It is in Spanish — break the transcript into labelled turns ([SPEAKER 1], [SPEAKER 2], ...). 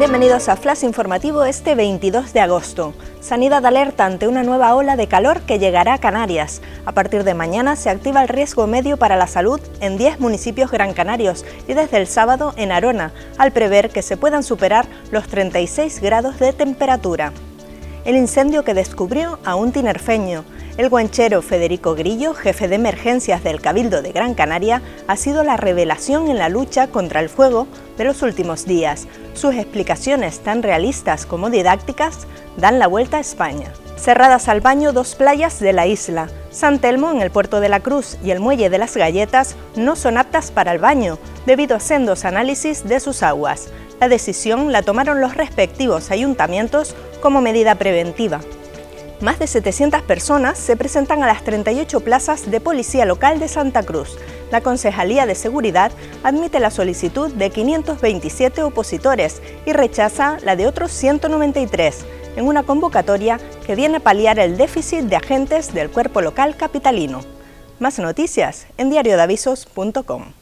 [SPEAKER 1] Bienvenidos a Flash Informativo este 22 de agosto. Sanidad alerta ante una nueva ola de calor que llegará a Canarias. A partir de mañana se activa el riesgo medio para la salud en 10 municipios gran canarios y desde el sábado en Arona, al prever que se puedan superar los 36 grados de temperatura. El incendio que descubrió a un tinerfeño. El guanchero Federico Grillo, jefe de emergencias del Cabildo de Gran Canaria, ha sido la revelación en la lucha contra el fuego de los últimos días. Sus explicaciones, tan realistas como didácticas, dan la vuelta a España. Cerradas al baño dos playas de la isla. San Telmo, en el puerto de la Cruz, y el muelle de las Galletas no son aptas para el baño, debido a sendos análisis de sus aguas. La decisión la tomaron los respectivos ayuntamientos como medida preventiva. Más de 700 personas se presentan a las 38 plazas de policía local de Santa Cruz. La Concejalía de Seguridad admite la solicitud de 527 opositores y rechaza la de otros 193 en una convocatoria que viene a paliar el déficit de agentes del cuerpo local capitalino. Más noticias en diariodavisos.com.